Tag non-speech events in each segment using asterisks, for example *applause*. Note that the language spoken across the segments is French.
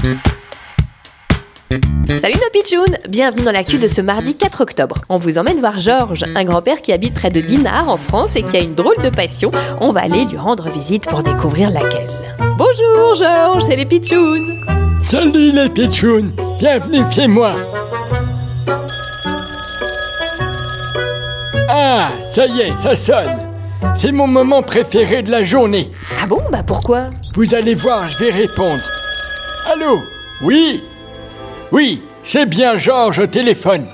Salut nos pitchouns Bienvenue dans l'actu de ce mardi 4 octobre. On vous emmène voir Georges, un grand-père qui habite près de Dinard en France et qui a une drôle de passion. On va aller lui rendre visite pour découvrir laquelle. Bonjour Georges, c'est les pitchouns Salut les pitchouns, bienvenue chez moi. Ah, ça y est, ça sonne. C'est mon moment préféré de la journée. Ah bon Bah pourquoi? Vous allez voir, je vais répondre. Allô? Oui? Oui, c'est bien Georges au téléphone.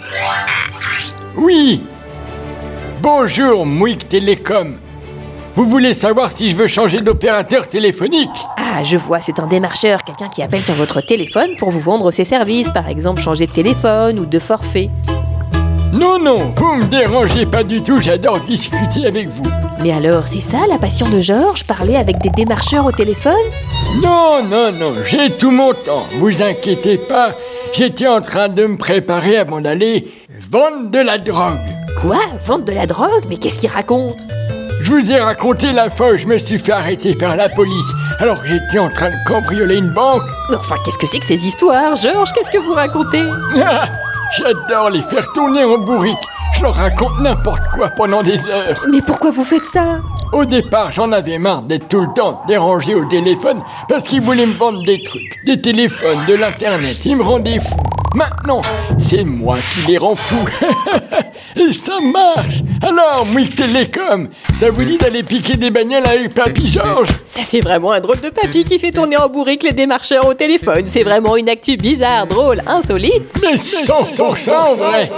Oui Bonjour, Mouik Télécom. Vous voulez savoir si je veux changer d'opérateur téléphonique? Ah, je vois, c'est un démarcheur, quelqu'un qui appelle sur votre téléphone pour vous vendre ses services, par exemple changer de téléphone ou de forfait. Non, non, vous me dérangez pas du tout, j'adore discuter avec vous. Mais alors, c'est ça la passion de Georges, parler avec des démarcheurs au téléphone? Non, non, non, j'ai tout mon temps, vous inquiétez pas, j'étais en train de me préparer avant d'aller vendre de la drogue. Quoi Vendre de la drogue? Mais qu'est-ce qu'il raconte? Je vous ai raconté la fois où je me suis fait arrêter par la police, alors que j'étais en train de cambrioler une banque. Enfin, qu'est-ce que c'est que ces histoires? Georges, qu'est-ce que vous racontez? *laughs* J'adore les faire tourner en bourrique. Je leur raconte n'importe quoi pendant des heures. Mais pourquoi vous faites ça? Au départ, j'en avais marre d'être tout le temps dérangé au téléphone parce qu'ils voulaient me vendre des trucs, des téléphones, de l'internet. Ils me rendaient fou. Maintenant, c'est moi qui les rends fous. *laughs* Et ça marche. Alors, Mouille Télécom, ça vous dit d'aller piquer des bagnoles avec Papy Georges? Ça, c'est vraiment un drôle de papy qui fait tourner en bourrique les démarcheurs au téléphone. C'est vraiment une actu bizarre, drôle, insolite. Mais 100% vrai.